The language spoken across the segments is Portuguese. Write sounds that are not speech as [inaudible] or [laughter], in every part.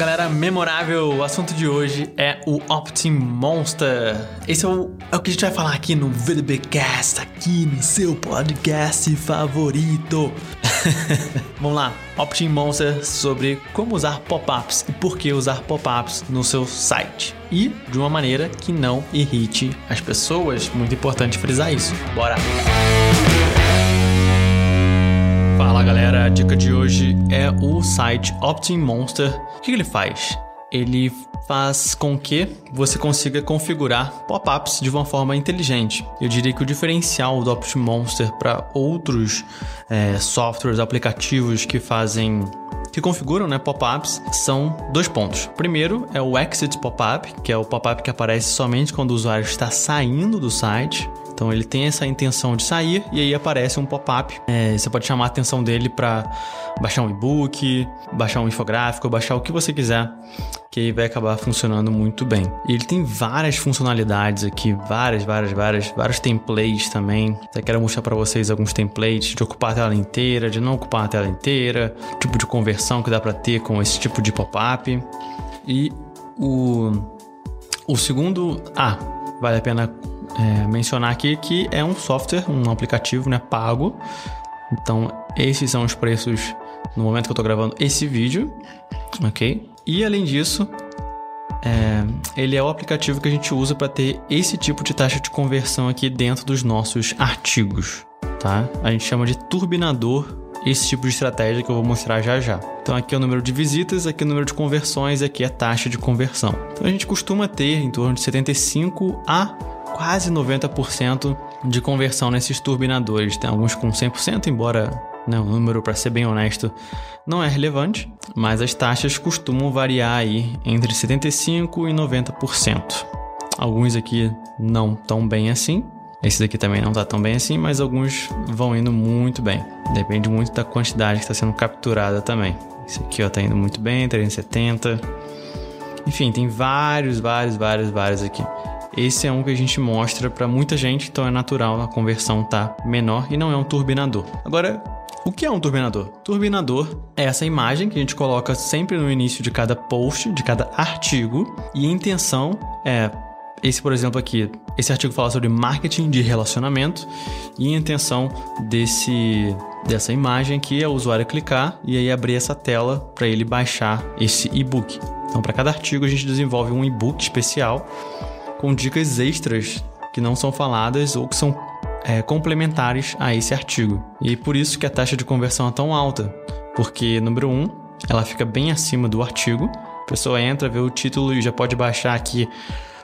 galera memorável, o assunto de hoje é o Optim Monster. Esse é o, é o que a gente vai falar aqui no VDBcast, aqui no seu podcast favorito. [laughs] Vamos lá, Optim Monster sobre como usar pop-ups e por que usar pop-ups no seu site. E de uma maneira que não irrite as pessoas, muito importante frisar isso. Bora! Fala galera, a dica de hoje é o site Optim Monster. O que ele faz? Ele faz com que você consiga configurar pop-ups de uma forma inteligente. Eu diria que o diferencial do Optim Monster para outros é, softwares, aplicativos que fazem que configuram né, pop-ups são dois pontos. Primeiro é o Exit Pop-up, que é o pop-up que aparece somente quando o usuário está saindo do site. Então ele tem essa intenção de sair e aí aparece um pop-up. É, você pode chamar a atenção dele para baixar um e-book, baixar um infográfico, baixar o que você quiser, que aí vai acabar funcionando muito bem. E ele tem várias funcionalidades aqui, várias, várias, várias, vários templates também. Eu quero mostrar para vocês alguns templates de ocupar a tela inteira, de não ocupar a tela inteira, tipo de conversão que dá para ter com esse tipo de pop-up. E o o segundo, ah, vale a pena é, mencionar aqui que é um software, um aplicativo né, pago. Então, esses são os preços no momento que eu estou gravando esse vídeo, ok? E além disso, é, ele é o aplicativo que a gente usa para ter esse tipo de taxa de conversão aqui dentro dos nossos artigos, tá? A gente chama de turbinador esse tipo de estratégia que eu vou mostrar já já. Então aqui é o número de visitas, aqui é o número de conversões, aqui é a taxa de conversão. Então a gente costuma ter em torno de 75 a quase 90% de conversão nesses turbinadores. Tem alguns com 100%, embora né, o número, para ser bem honesto, não é relevante, mas as taxas costumam variar aí entre 75% e 90%. Alguns aqui não tão bem assim, esse daqui também não está tão bem assim, mas alguns vão indo muito bem. Depende muito da quantidade que está sendo capturada também. Esse aqui está indo muito bem, 370. Enfim, tem vários, vários, vários, vários aqui. Esse é um que a gente mostra para muita gente, então é natural a conversão tá menor e não é um turbinador. Agora, o que é um turbinador? Turbinador é essa imagem que a gente coloca sempre no início de cada post, de cada artigo, e a intenção é esse, por exemplo, aqui, esse artigo fala sobre marketing de relacionamento e a intenção desse dessa imagem aqui é o usuário clicar e aí abrir essa tela para ele baixar esse e-book. Então, para cada artigo a gente desenvolve um e-book especial com dicas extras que não são faladas ou que são é, complementares a esse artigo. E por isso que a taxa de conversão é tão alta, porque, número um, ela fica bem acima do artigo. A pessoa entra, vê o título e já pode baixar aqui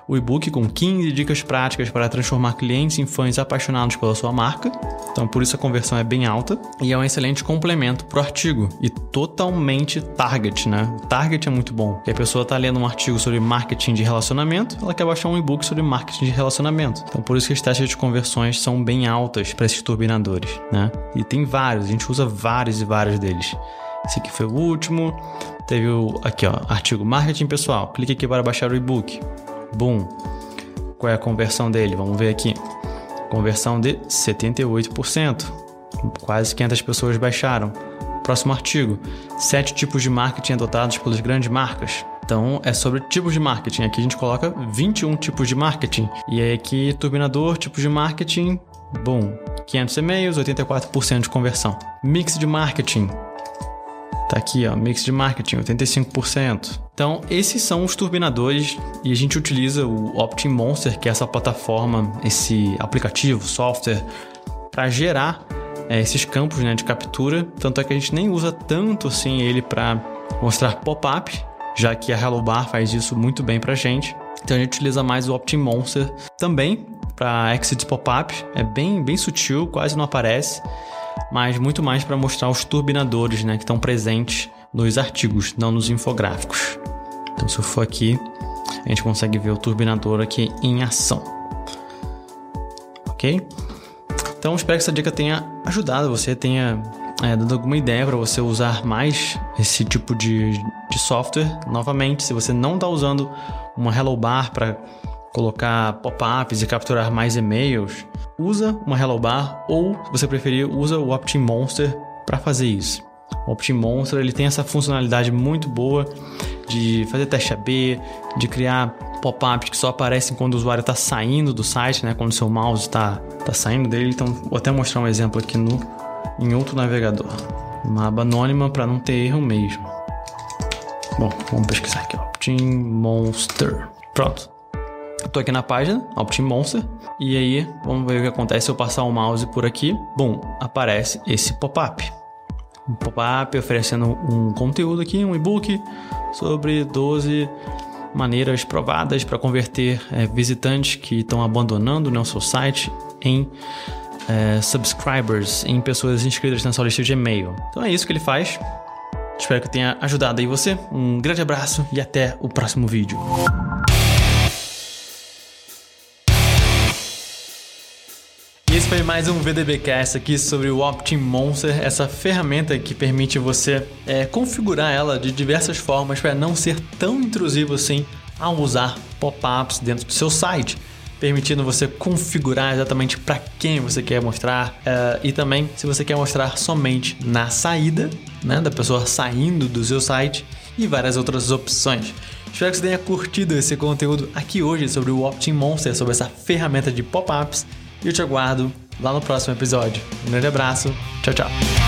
o e-book com 15 dicas práticas para transformar clientes em fãs apaixonados pela sua marca. Então, por isso a conversão é bem alta e é um excelente complemento para o artigo e totalmente target, né? O target é muito bom. E a pessoa está lendo um artigo sobre marketing de relacionamento, ela quer baixar um e-book sobre marketing de relacionamento. Então, por isso que as taxas de conversões são bem altas para esses turbinadores, né? E tem vários, a gente usa vários e vários deles. Esse aqui foi o último. Teve o aqui, ó, artigo marketing pessoal. Clique aqui para baixar o e-book. Boom. Qual é a conversão dele? Vamos ver aqui. Conversão de 78%. Quase 500 pessoas baixaram. Próximo artigo. Sete tipos de marketing adotados pelas grandes marcas. Então, é sobre tipos de marketing. Aqui a gente coloca 21 tipos de marketing. E aí aqui, turbinador, tipos de marketing. Bom, 500 e-mails, 84% de conversão. Mix de marketing. Tá aqui, ó, mix de marketing, 85%. Então, esses são os turbinadores e a gente utiliza o Optim Monster, que é essa plataforma, esse aplicativo, software, para gerar é, esses campos né, de captura. Tanto é que a gente nem usa tanto assim ele para mostrar pop-up, já que a Hello Bar faz isso muito bem para gente. Então a gente utiliza mais o Optim Monster também para exit pop-up. É bem, bem sutil, quase não aparece mas muito mais para mostrar os turbinadores né, que estão presentes nos artigos, não nos infográficos. Então, se eu for aqui, a gente consegue ver o turbinador aqui em ação. Ok? Então, espero que essa dica tenha ajudado você, tenha é, dado alguma ideia para você usar mais esse tipo de, de software. Novamente, se você não está usando uma Hello Bar para colocar pop-ups e capturar mais e-mails, usa uma Hello Bar ou, se você preferir, usa o Optim Monster para fazer isso. O Optim Monster ele tem essa funcionalidade muito boa de de fazer teste AB, de criar pop-ups que só aparecem quando o usuário está saindo do site, né? Quando o seu mouse está tá saindo dele. Então, vou até mostrar um exemplo aqui no, em outro navegador. Uma aba anônima para não ter erro mesmo. Bom, vamos pesquisar aqui, Optin Monster. Pronto. Estou aqui na página, Optin Monster. E aí, vamos ver o que acontece se eu passar o mouse por aqui. Bom, aparece esse pop-up. Um pop-up oferecendo um conteúdo aqui, um e-book sobre 12 maneiras provadas para converter é, visitantes que estão abandonando né, o seu site em é, subscribers, em pessoas inscritas na sua lista de e-mail. Então é isso que ele faz. Espero que tenha ajudado aí você. Um grande abraço e até o próximo vídeo. Esse foi mais um VDBcast aqui sobre o Optim Monster, essa ferramenta que permite você é, configurar ela de diversas formas para não ser tão intrusivo assim ao usar pop-ups dentro do seu site permitindo você configurar exatamente para quem você quer mostrar uh, e também se você quer mostrar somente na saída, né, da pessoa saindo do seu site e várias outras opções. Espero que você tenha curtido esse conteúdo aqui hoje sobre o Optim Monster, sobre essa ferramenta de pop-ups e eu te aguardo lá no próximo episódio. Um grande abraço, tchau, tchau.